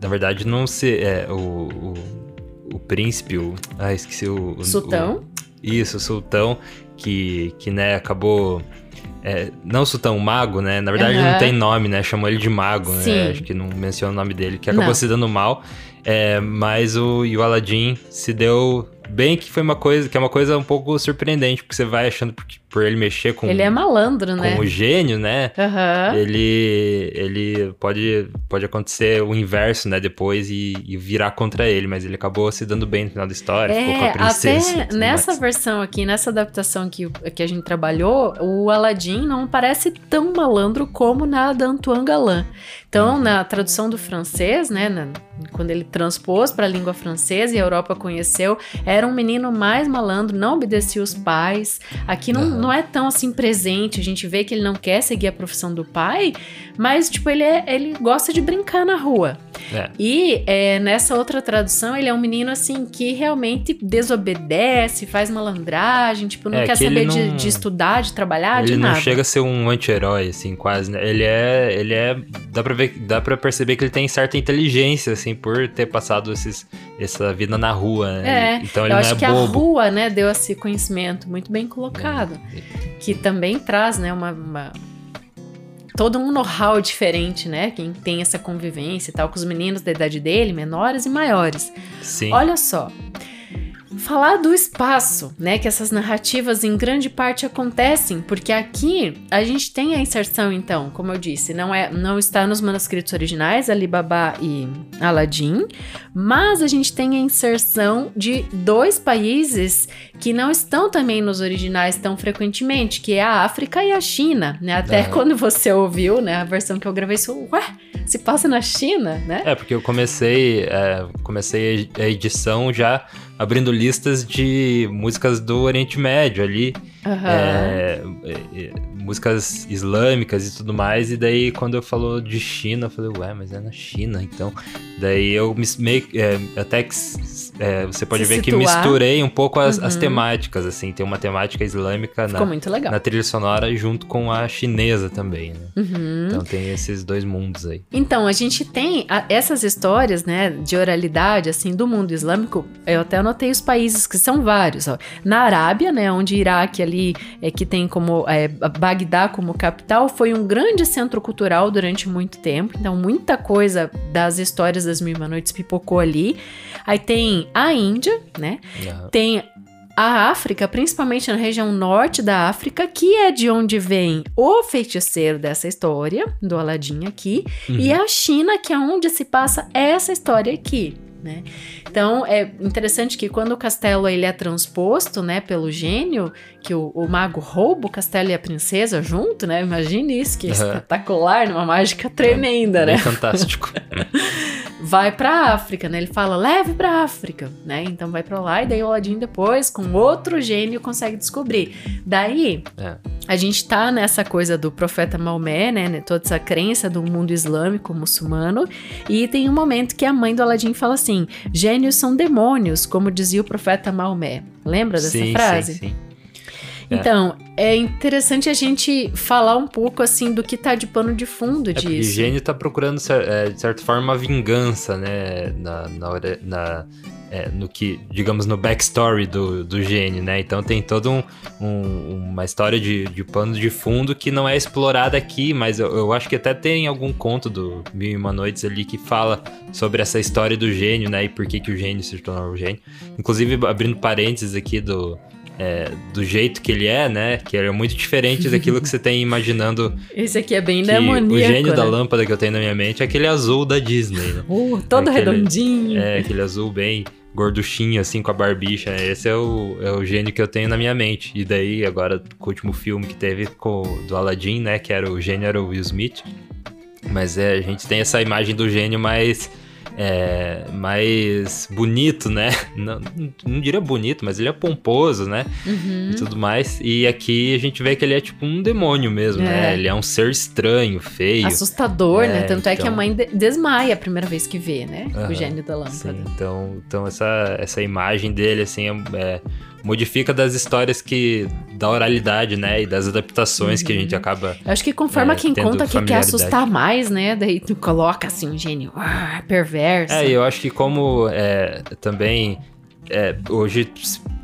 na verdade, não se... É, o, o, o príncipe, o... Ah, esqueci o... Sultão? O, isso, o sultão, que, que né, acabou é, não Sultão Mago, né? Na verdade, uhum. não tem nome, né? Chamou ele de Mago, né? Sim. né? Acho que não menciona o nome dele, que acabou não. se dando mal. É, mas o, e o Aladdin se deu bem que foi uma coisa que é uma coisa um pouco surpreendente, porque você vai achando que por ele mexer com Ele é malandro, né? Com o gênio, né? Uhum. Ele ele pode pode acontecer o inverso, né, depois e, e, virar contra ele, mas ele acabou se dando bem no final da história, é, ficou com a princesa. Até nessa mais. versão aqui, nessa adaptação que, que a gente trabalhou, o Aladdin não parece tão malandro como na da Antoine Galland. Então, uhum. na tradução do francês, né, na, quando ele transpôs para a língua francesa e a Europa conheceu, era um menino mais malandro, não obedecia os pais. Aqui não, uhum. não é tão assim presente, a gente vê que ele não quer seguir a profissão do pai, mas tipo, ele, é, ele gosta de brincar na rua. É. E é, nessa outra tradução, ele é um menino assim que realmente desobedece, faz malandragem, tipo, não é, quer saber não... De, de, estudar, de trabalhar, ele de nada. Ele não chega a ser um anti-herói, assim, quase, né? Ele é. Ele é. Dá pra, ver, dá pra perceber que ele tem certa inteligência, assim, por ter passado esses, essa vida na rua, né? É, então ele eu não acho é que bobo. a rua, né, deu esse conhecimento muito bem colocado. É. Que também traz, né, uma, uma todo um know-how diferente, né? Quem tem essa convivência e tal com os meninos da idade dele, menores e maiores. Sim. Olha só. Falar do espaço, né? Que essas narrativas em grande parte acontecem, porque aqui a gente tem a inserção, então, como eu disse, não é, não está nos manuscritos originais, Alibaba e Aladdin, mas a gente tem a inserção de dois países que não estão também nos originais tão frequentemente, que é a África e a China, né? Até é. quando você ouviu, né, a versão que eu gravei, isso, ué, se passa na China, né? É, porque eu comecei, é, comecei a edição já abrindo listas de músicas do Oriente Médio ali. Uhum. É, é, músicas islâmicas e tudo mais. E daí, quando eu falou de China, eu falei, ué, mas é na China, então. Daí eu me, meio, é, até que é, você pode Se ver situar. que misturei um pouco as, uhum. as, temáticas, assim. Tem uma temática islâmica na, na, trilha sonora junto com a chinesa também, né? Uhum. Então tem esses dois mundos aí. Então, a gente tem a, essas histórias, né, de oralidade, assim, do mundo islâmico. Eu até anotei os países que são vários. Ó. Na Arábia, né, onde Iraque ali é que tem como é, Bagdá como capital, foi um grande centro cultural durante muito tempo. Então, muita coisa das histórias das Mil Noites pipocou ali. Aí tem a Índia, né? Uhum. Tem a África, principalmente na região norte da África, que é de onde vem o feiticeiro dessa história, do Aladim aqui, uhum. e a China, que é onde se passa essa história aqui. né? Então é interessante que quando o castelo ele é transposto, né, pelo gênio, que o, o mago rouba o castelo e a princesa junto, né? Imagine isso, que é uhum. espetacular, uma mágica tremenda, é, né? Fantástico. vai para África, né? Ele fala, leve para África, né? Então vai para lá e daí o Aladdin depois, com outro gênio, consegue descobrir. Daí, é. a gente tá nessa coisa do profeta Maomé, né? né? Toda essa crença do mundo islâmico, muçulmano. E tem um momento que a mãe do Aladdin fala assim: são demônios, como dizia o profeta Maomé. Lembra dessa sim, frase? Sim, sim. É. Então, é interessante a gente falar um pouco assim do que tá de pano de fundo é disso. O gênio tá procurando, é, de certa forma, uma vingança, né? Na, na, na é, no que, digamos, no backstory do, do gênio, né? Então tem toda um, um, uma história de, de pano de fundo que não é explorada aqui, mas eu, eu, acho que até tem algum conto do Mil e Uma Noites ali que fala sobre essa história do gênio, né? E por que, que o gênio se tornou o gênio. Inclusive, abrindo parênteses aqui do, é, do jeito que ele é, né? Que ele é muito diferente daquilo que você tem imaginando. Esse aqui é bem demoníaco. O gênio né? da lâmpada que eu tenho na minha mente é aquele azul da Disney, né? Uh, todo é aquele, redondinho. É, aquele azul bem gorduchinho, assim, com a barbicha. Esse é o, é o gênio que eu tenho na minha mente. E daí, agora, com o último filme que teve com, do Aladdin, né? Que era o gênio era o Will Smith. Mas é, a gente tem essa imagem do gênio mais é, mais bonito, né? Não, não diria bonito, mas ele é pomposo, né? Uhum. E tudo mais. E aqui a gente vê que ele é tipo um demônio mesmo, né? é. né? Ele é um ser estranho, feio. Assustador, é, né? Tanto então... é que a então mãe desmaia a primeira vez que vê, né? Uhum. O gênio da lâmpada. Sim, então, então essa, essa imagem dele, assim, é, é modifica das histórias que da oralidade, né, e das adaptações uhum. que a gente uhum. acaba. Eu acho que conforme é, quem conta que quer assustar mais, né, daí tu coloca assim um gênio ah, perverso. É, eu acho que como é, também é, hoje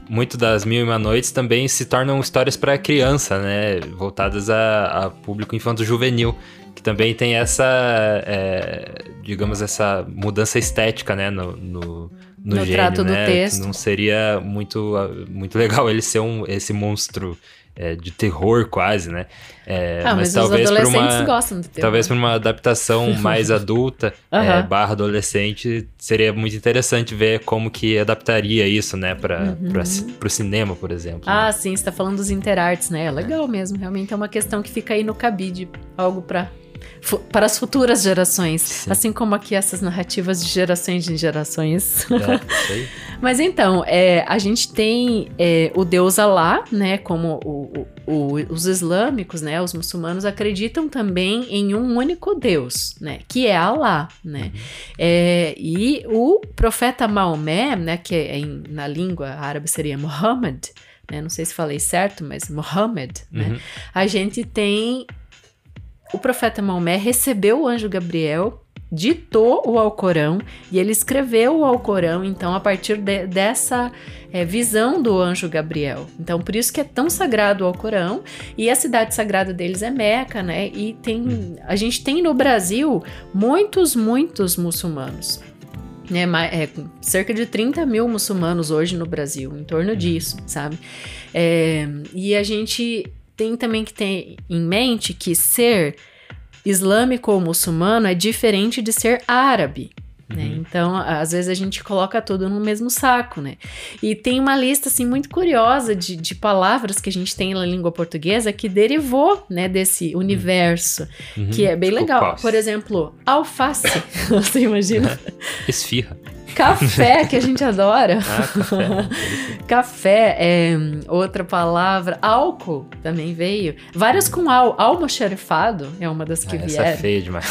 muito das Mil e Uma Noites também se tornam histórias para criança, né, voltadas a, a público infanto-juvenil que também tem essa, é, digamos, essa mudança estética, né, no, no no, no gênio, trato né? do texto. Não seria muito, muito legal ele ser um, esse monstro é, de terror quase, né? É, ah, mas, mas talvez por uma gostam de terror. talvez por uma adaptação mais adulta uhum. é, barra adolescente seria muito interessante ver como que adaptaria isso, né, para uhum. o cinema, por exemplo. Ah, né? sim, está falando dos interarts, né? É legal mesmo, realmente é uma questão que fica aí no cabide, algo para para as futuras gerações. Sim. Assim como aqui essas narrativas de gerações em gerações. É, Mas então, é, a gente tem é, o deus Alá, né? Como o, o, os islâmicos, né? Os muçulmanos acreditam também em um único deus, né? Que é Alá, né? Uhum. É, e o profeta Maomé, né? Que é em, na língua árabe seria Muhammad, né? Não sei se falei certo, mas Muhammad, né? uhum. né? A gente tem o profeta Maomé recebeu o anjo Gabriel, ditou o Alcorão e ele escreveu o Alcorão, então, a partir de, dessa é, visão do anjo Gabriel. Então, por isso que é tão sagrado o Alcorão e a cidade sagrada deles é Meca, né? E tem, a gente tem no Brasil muitos, muitos muçulmanos. Né, é, cerca de 30 mil muçulmanos hoje no Brasil, em torno disso, sabe? É, e a gente tem também que ter em mente que ser islâmico ou muçulmano é diferente de ser árabe. Né? Uhum. Então, às vezes a gente coloca tudo no mesmo saco, né? E tem uma lista assim muito curiosa de, de palavras que a gente tem na língua portuguesa que derivou, né, desse universo, uhum. que é bem legal. Por exemplo, alface. Você imagina? Esfirra. Café, que a gente adora. Ah, café. café é outra palavra. Álcool também veio. Várias com al. Almoxarifado é uma das que ah, vieram. Essa é feia demais.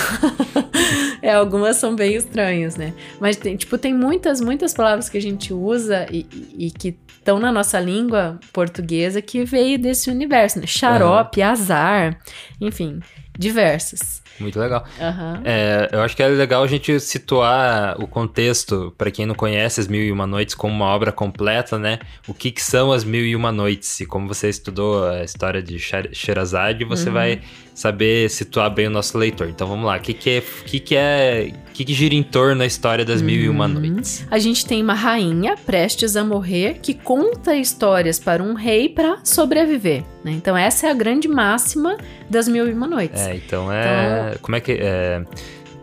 é, algumas são bem estranhas, né? Mas tem, tipo, tem muitas, muitas palavras que a gente usa e, e, e que estão na nossa língua portuguesa que veio desse universo, né? Xarope, uhum. azar, enfim, diversas. Muito legal. Uhum. É, eu acho que é legal a gente situar o contexto, para quem não conhece As Mil e Uma Noites como uma obra completa, né? O que, que são As Mil e Uma Noites? E como você estudou a história de Sherazade, você uhum. vai saber situar bem o nosso leitor. Então vamos lá, o que, que é. que, que é. Que, que gira em torno da história das uhum. Mil e Uma uhum. Noites? A gente tem uma rainha prestes a morrer que conta histórias para um rei para sobreviver. Né? Então essa é a grande máxima das Mil e Uma Noites. É, então é. Então, como é que. É,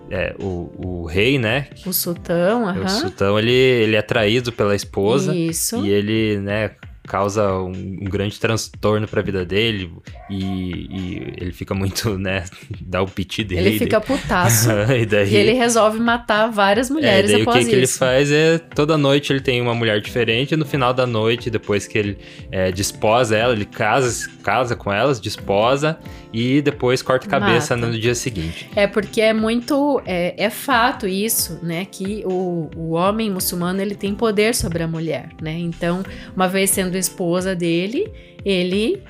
é, o, o rei, né? O sultão, aham. O sultão, ele, ele é traído pela esposa. Isso. E ele, né, causa um, um grande transtorno para a vida dele e, e, ele fica muito, né, dá o piti dele. Ele fica putaço e, daí, e ele resolve matar várias mulheres é, daí após o que, isso. que ele faz é, toda noite ele tem uma mulher diferente e no final da noite, depois que ele é, desposa ela, ele casa, casa com elas, desposa e depois corta a cabeça Mata. no dia seguinte. É porque é muito, é, é fato isso, né, que o, o homem muçulmano ele tem poder sobre a mulher, né, então uma vez sendo esposa dele, ele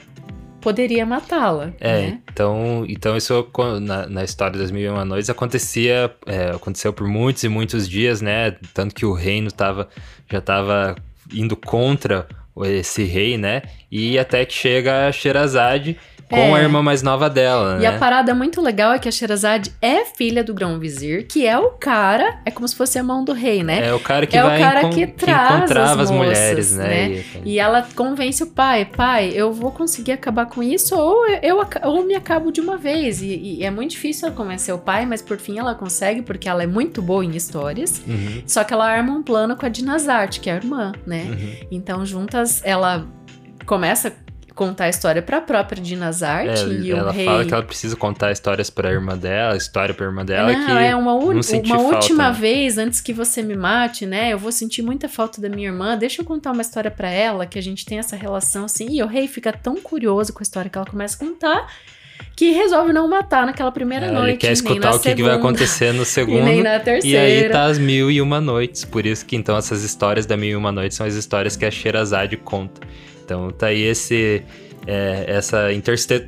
poderia matá-la. É, né? então, então isso na, na história das Mil e Uma Noites acontecia, é, aconteceu por muitos e muitos dias, né? Tanto que o reino tava, já estava indo contra esse rei, né? E até que chega a Sherazade com é. a irmã mais nova dela, né? E a parada muito legal é que a Sherazade é filha do Grão-Vizir, que é o cara, é como se fosse a mão do rei, né? É o cara que é vai o cara que, traz que encontrava as, as mulheres, né? né? E, e, ela convence o pai, pai, eu vou conseguir acabar com isso ou eu ou me acabo de uma vez. E, e é muito difícil ela convencer o pai, mas por fim ela consegue porque ela é muito boa em histórias. Uhum. Só que ela arma um plano com a Dinazarte, que é a irmã, né? Uhum. Então juntas ela começa contar a história para a própria Dinazarte é, e ela o rei... fala que ela precisa contar histórias para a irmã dela, história para a irmã dela não, que é uma, não uma última vez antes que você me mate, né? Eu vou sentir muita falta da minha irmã. Deixa eu contar uma história para ela que a gente tem essa relação assim. E o rei fica tão curioso com a história que ela começa a contar que resolve não matar naquela primeira é, noite. Ele quer escutar o que, que, vai acontecer no segundo. e nem na terceira. E aí tá as mil e uma noites. Por isso que então essas histórias da mil e uma noites são as histórias que a Sherazade conta. Então tá aí esse é, essa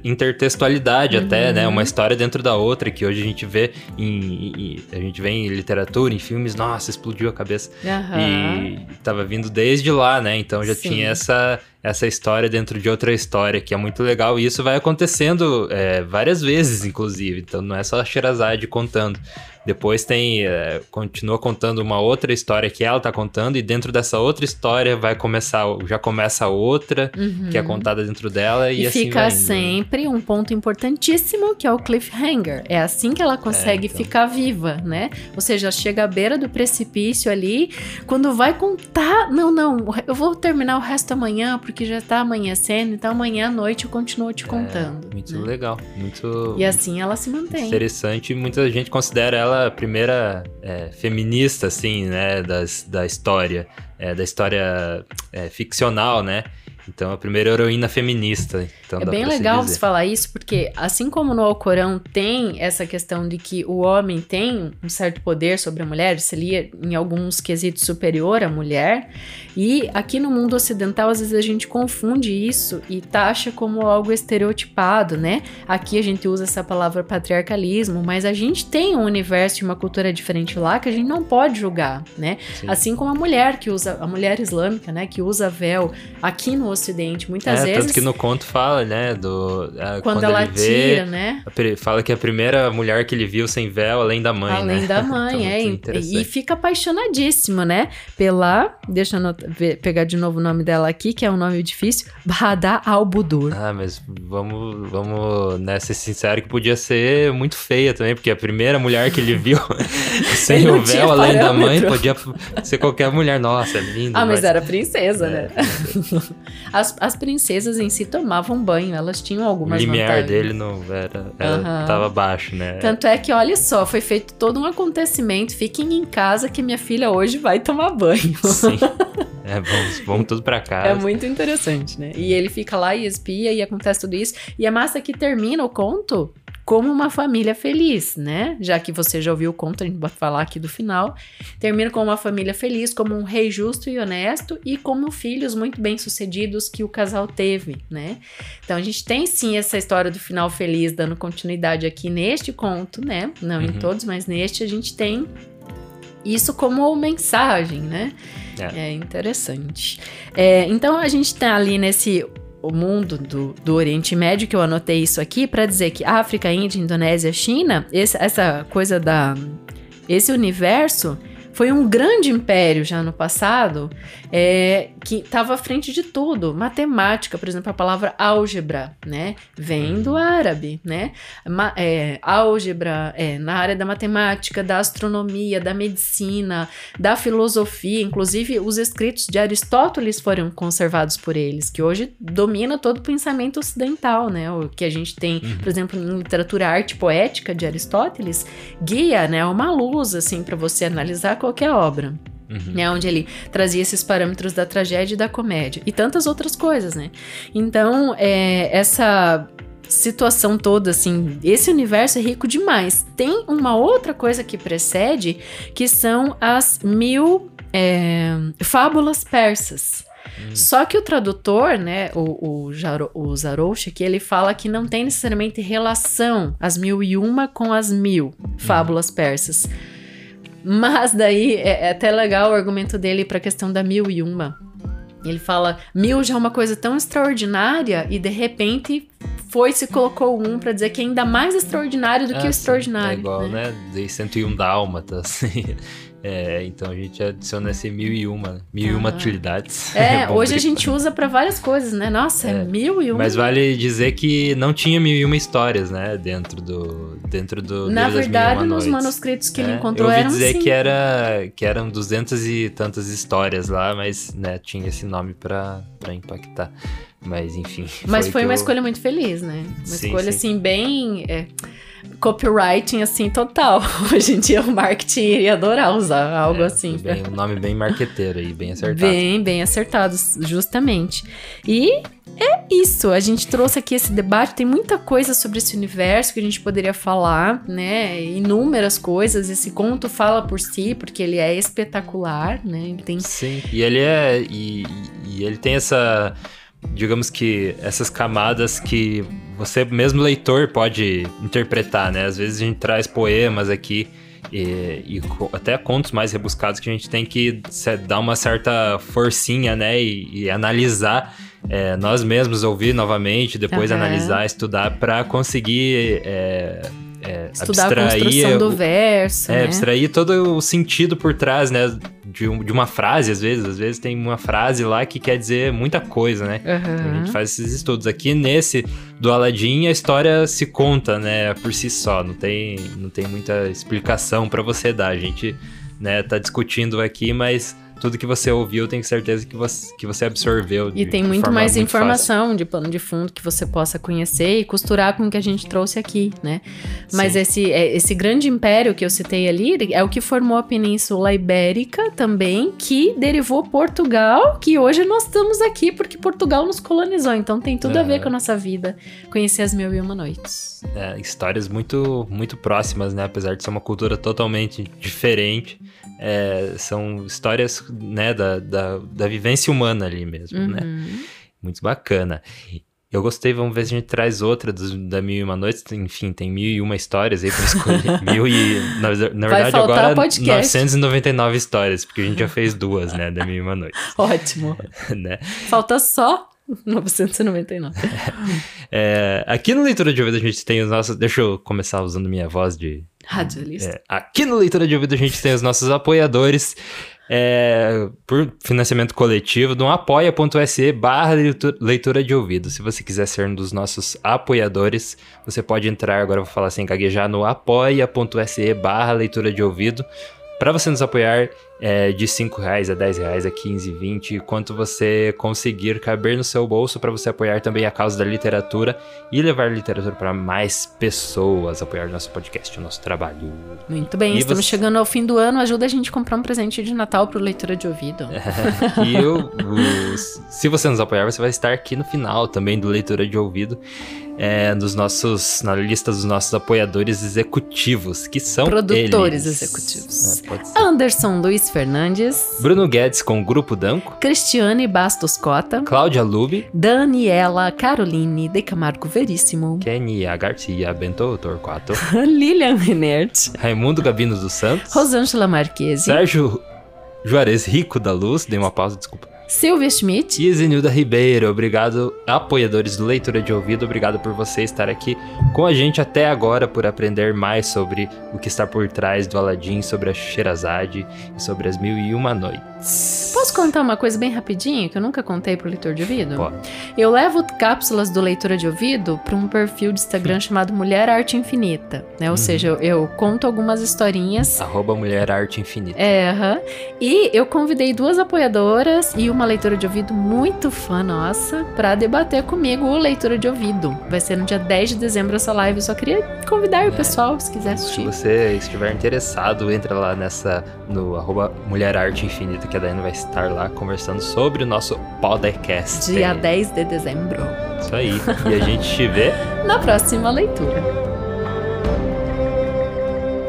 intertextualidade uhum. até, né? Uma história dentro da outra que hoje a gente vê em, em, a gente vê em literatura, em filmes, nossa, explodiu a cabeça. Uhum. E tava vindo desde lá, né? Então já Sim. tinha essa essa história dentro de outra história, que é muito legal. E isso vai acontecendo é, várias vezes, inclusive. Então não é só a Sherazade contando. Depois tem. É, continua contando uma outra história que ela tá contando, e dentro dessa outra história vai começar. Já começa outra, uhum. que é contada dentro dela, e, e assim fica sempre um ponto importantíssimo, que é o cliffhanger. É assim que ela consegue é, então. ficar viva, né? Ou seja, chega à beira do precipício ali, quando vai contar. Não, não, eu vou terminar o resto amanhã, porque já tá amanhecendo, então amanhã à noite eu continuo te contando. É, muito né? legal. Muito. E assim ela se mantém. Interessante. Muita gente considera ela primeira é, feminista, assim, né, das, da história, é, da história é, ficcional, né? Então, a primeira heroína feminista. Então é bem legal você falar isso, porque assim como no Alcorão tem essa questão de que o homem tem um certo poder sobre a mulher, seria em alguns quesitos superior à mulher, e aqui no mundo ocidental às vezes a gente confunde isso e taxa como algo estereotipado, né? Aqui a gente usa essa palavra patriarcalismo, mas a gente tem um universo e uma cultura diferente lá que a gente não pode julgar, né? Sim. Assim como a mulher que usa, a mulher islâmica, né, que usa véu aqui no Ocidente, muitas é, vezes. Tanto que no conto fala, né? Do, quando, quando ela ele vê, tira, né? Fala que é a primeira mulher que ele viu sem véu, além da mãe. Além né? da mãe, então, é. E fica apaixonadíssimo, né? Pela. Deixa eu pegar de novo o nome dela aqui, que é um nome difícil. Bahadá al-Budur. Ah, mas vamos, vamos né, ser sincero que podia ser muito feia também, porque a primeira mulher que ele viu sem ele o véu, além da mãe, podia ser qualquer mulher. Nossa, é linda. Ah, mas, mas... era princesa, é, né? As, as princesas em si tomavam banho, elas tinham algumas O limiar vantagens. dele não era, era Aham. tava baixo, né? Tanto é que, olha só, foi feito todo um acontecimento. Fiquem em casa que minha filha hoje vai tomar banho. Sim. É, vamos, vamos tudo pra casa. É muito interessante, né? E ele fica lá e espia e acontece tudo isso. E é massa que termina o conto como uma família feliz, né? Já que você já ouviu o conto, a gente vai falar aqui do final. Termina com uma família feliz, como um rei justo e honesto e como filhos muito bem-sucedidos que o casal teve, né? Então a gente tem sim essa história do final feliz dando continuidade aqui neste conto, né? Não em Uhum. todos, mas neste a gente tem isso como mensagem, né? É. É interessante. É, então a gente tá ali nesse o mundo do, do Oriente Médio, que eu anotei isso aqui, para dizer que África, Índia, Indonésia, China, esse- essa coisa da. Esse universo foi um grande império já no passado, é, que estava à frente de tudo. Matemática, por exemplo, a palavra álgebra, né? Vem do árabe, né? Ma é, álgebra é, na área da matemática, da astronomia, da medicina, da filosofia, inclusive os escritos de Aristóteles foram conservados por eles, que hoje domina todo o pensamento ocidental, né? O que a gente tem, uhum. por exemplo, em literatura arte poética de Aristóteles, guia, né? Uma luz, assim, para você analisar qualquer obra. Uhum. Né, onde ele trazia esses parâmetros da tragédia e da comédia e tantas outras coisas, né? Então, é, essa situação toda, assim, esse universo é rico demais. Tem uma outra coisa que precede, que são as mil é, fábulas persas. Hum. Só que o tradutor, né, o, o, Jaro, o Zarouche, que ele fala que não tem necessariamente relação as mil e uma com as mil fábulas hum. persas. Mas daí é, é até legal o argumento dele para a questão da mil e uma. Ele fala, mil já é uma coisa tão extraordinária e de repente foi se colocou um para dizer que é ainda mais extraordinário do ah, que o extraordinário. É igual, né? né? De 101 dálmatas. É, então a gente adiciona esse mil e uma, mil e uma utilidades. É, é hoje a gente usa para várias coisas, né? Nossa, é, é, mil e uma. Mas vale dizer que não tinha mil e uma histórias, né? Dentro do, dentro do. Na verdade, nos manuscritos que ele é, encontrou eram. Eu ouvi dizer que era que eram duzentas e tantas histórias lá, mas né, tinha esse nome para impactar. Mas enfim. Mas foi, foi uma eu... escolha muito feliz, né? Uma sim, escolha sim. assim bem. É copywriting assim total. Hoje em dia o marketing iria adorar usar algo é, assim. Bem, um nome bem marqueteiro aí, bem acertado. Bem, bem acertado, justamente. E é isso, a gente trouxe aqui esse debate, tem muita coisa sobre esse universo que a gente poderia falar, né? Inúmeras coisas. Esse conto fala por si, porque ele é espetacular, né? Ele tem... Sim, e ele é. E, e ele tem essa digamos que essas camadas que você mesmo leitor pode interpretar, né? Às vezes a gente traz poemas aqui e, e até contos mais rebuscados que a gente tem que dar uma certa forcinha, né? E, e analisar é, nós mesmos ouvir novamente, depois uhum. analisar, estudar para conseguir é, é, Estudar abstrair, a construção do verso. É, né? abstrair todo o sentido por trás, né? De, um, de, uma frase, às vezes. Às vezes tem uma frase lá que quer dizer muita coisa, né? Uhum. A gente faz esses estudos. Aqui nesse do Aladdin, a história se conta, né? Por si só. Não tem, não tem muita explicação para você dar. A gente né, tá discutindo aqui, mas tudo que você ouviu, tenho certeza que você, que você absorveu. E tem muito mais muito informação fácil. de plano de fundo que você possa conhecer e costurar com o que a gente trouxe aqui, né? Mas esse, é, esse grande império que eu citei ali é o que formou a Península Ibérica também, que derivou Portugal, que hoje nós estamos aqui porque Portugal nos colonizou. Então tem tudo é. a ver com a nossa vida. Conhecer as mil e uma noites. É, histórias muito, muito próximas, né? Apesar de ser uma cultura totalmente diferente. É, são histórias né, da, da, da, vivência humana ali mesmo, né? uhum. né? Muito bacana. Eu gostei, vamos ver se a gente traz outra dos, da Mil e Uma Noites. Enfim, tem mil e uma histórias aí pra escolher. mil e. Na, na verdade, agora podcast. 999 histórias, porque a gente já fez duas, né? Da Mil e Uma Noites. Ótimo. né? Falta só 999. é, aqui no Leitura de Ouvido a gente tem os nossos. Deixa eu começar usando minha voz de. Radialista. É, aqui no Leitura de Ouvido a gente tem os nossos apoiadores. É, por financiamento coletivo no apoia.se barra leitura de ouvido. Se você quiser ser um dos nossos apoiadores, você pode entrar, agora vou falar sem gaguejar, no apoia.se barra leitura de ouvido. Para você nos apoiar é, de 5 reais a 10 reais, a 15, 20, quanto você conseguir caber no seu bolso para você apoiar também a causa da literatura e levar literatura para mais pessoas, apoiar nosso podcast, o nosso trabalho. Muito bem, e estamos você... chegando ao fim do ano, ajuda a gente a comprar um presente de Natal para leitura de ouvido. e o, o, se você nos apoiar, você vai estar aqui no final também do leitura de ouvido é, dos nossos, na lista dos nossos apoiadores executivos, que são Produtores eles. executivos. É, Anderson Luiz Fernandes. Bruno Guedes com o Grupo Danco. Cristiane Bastos Cota. Cláudia Lube. Daniela Caroline de Camargo Veríssimo. Kenia Garcia Bento Torquato. Lilian Renert. Raimundo Gabino dos Santos. Rosângela Marquesi. Sérgio Juarez Rico da Luz. Dei uma pausa, desculpa. Silvia Schmidt e Zenilda Ribeiro. Obrigado, apoiadores do Leitura de Ouvido. Obrigado por você estar aqui com a gente até agora, por aprender mais sobre o que está por trás do Aladdin, sobre a Sherazade e sobre as Mil e Uma Noites. Posso contar uma coisa bem rapidinho que eu nunca contei pro leitor de ouvido? Pode. Eu levo cápsulas do Leitura de Ouvido para um perfil de Instagram chamado Mulher Arte Infinita, né? Ou uhum. seja, eu, eu, conto algumas historinhas. Arroba Mulher Arte Infinita. É, uhum. E eu convidei duas apoiadoras e uma leitura de ouvido muito fã nossa para debater comigo o leitura de ouvido. Vai ser no dia 10 de dezembro essa live. Eu só queria convidar é. o pessoal se quiser assistir. Se você estiver interessado, entra lá nessa no arroba Mulher Arte Infinita, que a Daiane vai estar lá conversando sobre o nosso podcast. Dia 10 de dezembro. Isso aí. E a gente te vê na próxima leitura.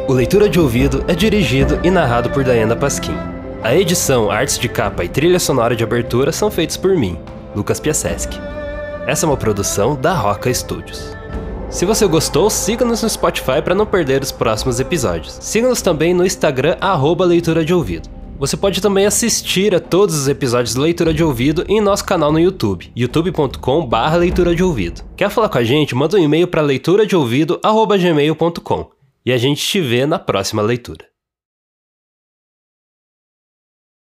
O Leitura de Ouvido é dirigido e narrado por Diana Pasquim. A edição, artes de capa e trilha sonora de abertura são feitos por mim, Lucas Piaseski. Essa é uma produção da Roca Studios. Se você gostou, siga-nos no Spotify para não perder os próximos episódios. Siga-nos também no Instagram, arroba Leitura de Ouvido. Você pode também assistir a todos os episódios de Leitura de Ouvido em nosso canal no YouTube, youtube.com leitura de ouvido. Quer falar com a gente? Manda um e-mail para leituradeouvido.gmail.com e a gente te vê na próxima leitura.